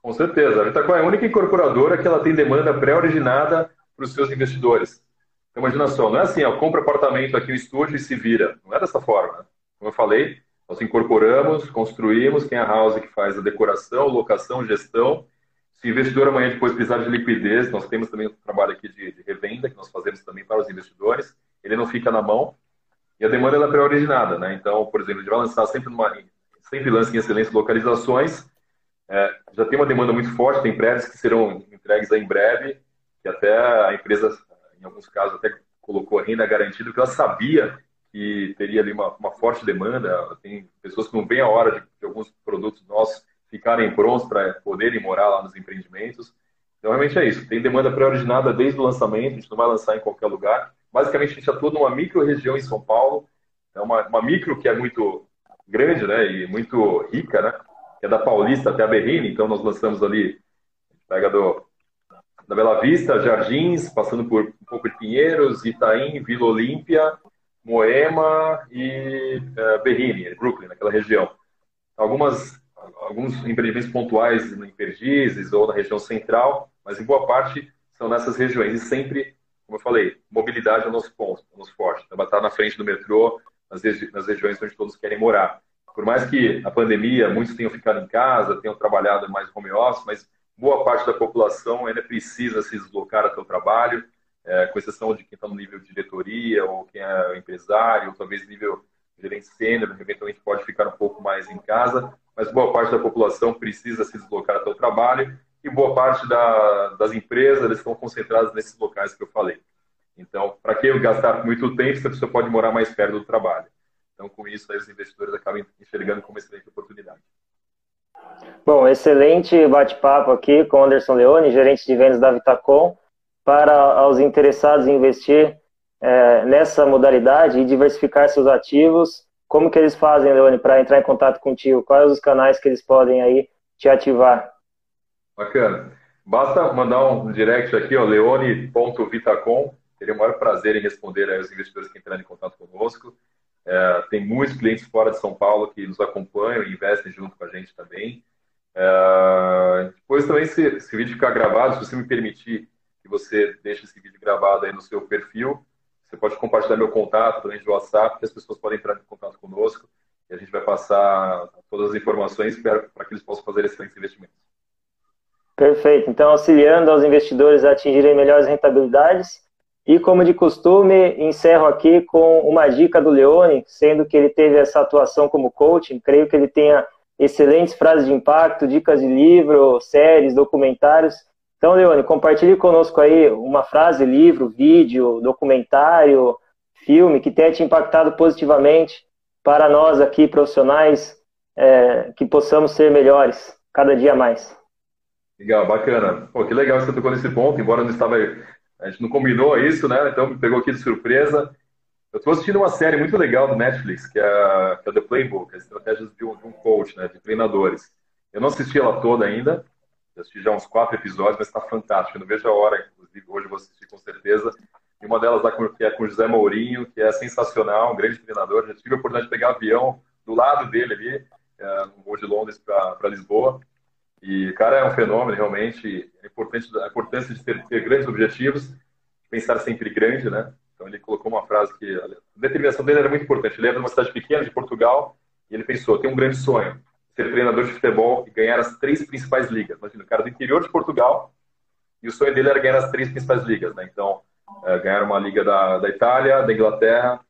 Com certeza. A Vitacom é a única incorporadora que ela tem demanda pré-originada para os seus investidores. Então, imagina só, não é assim, ó, compra apartamento aqui no estúdio e se vira. Não é dessa forma. Né? Como eu falei, nós incorporamos, construímos, é a house que faz a decoração, locação, gestão. Se o investidor amanhã depois precisar de liquidez, nós temos também um trabalho aqui de, de revenda, que nós fazemos também para os investidores. Ele não fica na mão. E a demanda é pré-originada, né? Então, por exemplo, gente vai lançar sempre numa, sempre lança em excelência localizações. É, já tem uma demanda muito forte, tem prédios que serão entregues em breve, que até a empresa, em alguns casos, até colocou a renda garantida, porque ela sabia que teria ali uma, uma forte demanda. Tem pessoas que não veem a hora de, de alguns produtos nossos ficarem prontos para poderem morar lá nos empreendimentos. Então, realmente é isso. Tem demanda pré-originada desde o lançamento, a gente não vai lançar em qualquer lugar. Basicamente, a gente atua numa micro-região em São Paulo. É uma, uma micro que é muito grande né, e muito rica, né? Que é da Paulista até a Berrini. Então, nós lançamos ali, pega do, da Bela Vista, Jardins, passando por um pouco de Pinheiros, Itaim, Vila Olímpia, Moema e uh, Berrini, Brooklyn, naquela região. Algumas, alguns empreendimentos pontuais em Perdizes ou na região central, mas em boa parte são nessas regiões. E sempre, como eu falei, mobilidade é o nosso ponto, é o nosso forte. Então, estar na frente do metrô, nas, regi nas regiões onde todos querem morar. Por mais que a pandemia, muitos tenham ficado em casa, tenham trabalhado mais home office, mas boa parte da população ainda precisa se deslocar até o trabalho, é, com exceção de quem está no nível de diretoria ou quem é empresário, ou talvez nível gerente sênior, eventualmente pode ficar um pouco mais em casa, mas boa parte da população precisa se deslocar até o trabalho e boa parte da, das empresas estão concentradas nesses locais que eu falei. Então, para que gastar muito tempo se a pessoa pode morar mais perto do trabalho? Então, com isso, os investidores acabam enxergando como excelente oportunidade. Bom, excelente bate-papo aqui com Anderson Leone, gerente de vendas da Vitacom para os interessados em investir é, nessa modalidade e diversificar seus ativos. Como que eles fazem, Leone, para entrar em contato contigo? Quais os canais que eles podem aí te ativar? Bacana. Basta mandar um direct aqui, ó, leone.vitacom. Teria o maior prazer em responder aos investidores que entrarem em contato conosco. É, tem muitos clientes fora de São Paulo que nos acompanham e investem junto com a gente também. É, depois também, se, se o vídeo ficar gravado, se você me permitir, que você deixe esse vídeo gravado aí no seu perfil. Você pode compartilhar meu contato também de WhatsApp, que as pessoas podem entrar em contato conosco e a gente vai passar todas as informações para que eles possam fazer excelentes investimentos. Perfeito. Então, auxiliando aos investidores a atingirem melhores rentabilidades. E, como de costume, encerro aqui com uma dica do Leone, sendo que ele teve essa atuação como coaching. Creio que ele tenha excelentes frases de impacto, dicas de livro, séries, documentários então, Leone, compartilhe conosco aí uma frase, livro, vídeo, documentário, filme que tenha te impactado positivamente para nós aqui, profissionais, é, que possamos ser melhores cada dia mais. Legal, bacana. Pô, que legal que você tocou nesse ponto, embora não estava. A gente não combinou isso, né? Então me pegou aqui de surpresa. Eu estou assistindo uma série muito legal do Netflix, que é, que é The Playbook, as estratégias de um, de um coach, né? De treinadores. Eu não assisti ela toda ainda, eu assisti já uns quatro episódios, mas está fantástico. Eu não vejo a hora, inclusive hoje vou assistir com certeza. E uma delas lá que é com o José Mourinho, que é sensacional, um grande treinador. Já tive a oportunidade de pegar avião do lado dele ali, é, no voo de Londres para Lisboa. E cara é um fenômeno, realmente. É importante, a importância de ter, ter grandes objetivos, pensar sempre grande, né? Então ele colocou uma frase que a determinação dele era muito importante. Ele era de uma cidade pequena de Portugal e ele pensou: tem um grande sonho ser treinador de futebol e ganhar as três principais ligas. Imagina, o cara do interior de Portugal e o sonho dele era ganhar as três principais ligas, né? Então, é, ganhar uma liga da, da Itália, da Inglaterra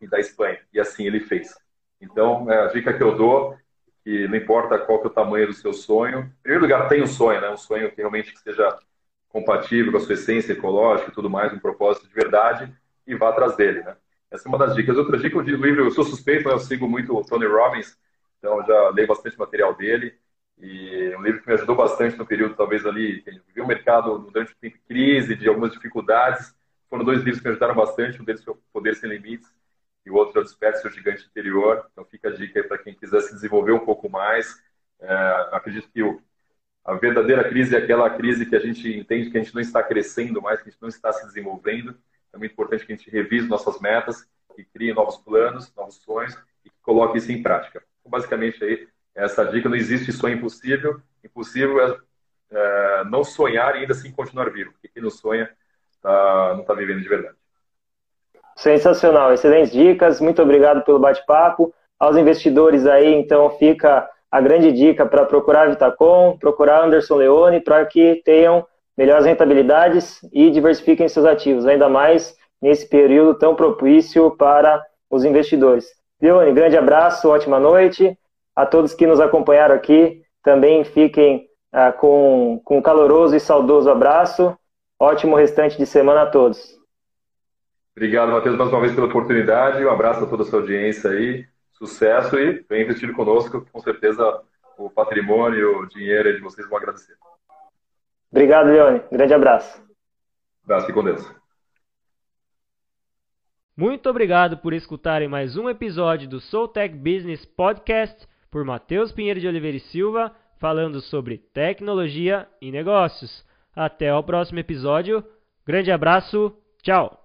e da Espanha. E assim ele fez. Então, é, a dica que eu dou que não importa qual que é o tamanho do seu sonho. Em primeiro lugar, tem um sonho, né? Um sonho que realmente que seja compatível com a sua essência ecológica e tudo mais, um propósito de verdade, e vá atrás dele, né? Essa é uma das dicas. Outra dica, o livro, eu sou suspeito, eu sigo muito o Tony Robbins, então já leio bastante material dele e um livro que me ajudou bastante no período, talvez ali, que viu o mercado durante crise, de algumas dificuldades. Foram dois livros que me ajudaram bastante, um deles foi Poder Sem Limites e o outro é o Desperte Seu Gigante Interior. Então fica a dica aí para quem quiser se desenvolver um pouco mais. É, acredito que o, a verdadeira crise é aquela crise que a gente entende que a gente não está crescendo mais, que a gente não está se desenvolvendo. É muito importante que a gente revise nossas metas, que crie novos planos, novos sonhos e que coloque isso em prática. Basicamente, aí, essa dica, não existe sonho impossível, impossível é, é, não sonhar e ainda assim continuar vivo. Porque quem não sonha tá, não está vivendo de verdade. Sensacional, excelentes dicas. Muito obrigado pelo bate-papo. Aos investidores aí, então, fica a grande dica para procurar Vitacom, procurar Anderson Leone, para que tenham melhores rentabilidades e diversifiquem seus ativos, ainda mais nesse período tão propício para os investidores. Leone, grande abraço, ótima noite. A todos que nos acompanharam aqui, também fiquem ah, com, com um caloroso e saudoso abraço. Ótimo restante de semana a todos. Obrigado, Matheus, mais uma vez pela oportunidade. Um abraço a toda a sua audiência aí. Sucesso e vem investir conosco, com certeza o patrimônio, o dinheiro de vocês vão agradecer. Obrigado, Leone. Grande abraço. Abraço, e com Deus. Muito obrigado por escutarem mais um episódio do Soul Tech Business Podcast por Matheus Pinheiro de Oliveira e Silva, falando sobre tecnologia e negócios. Até o próximo episódio. Grande abraço. Tchau.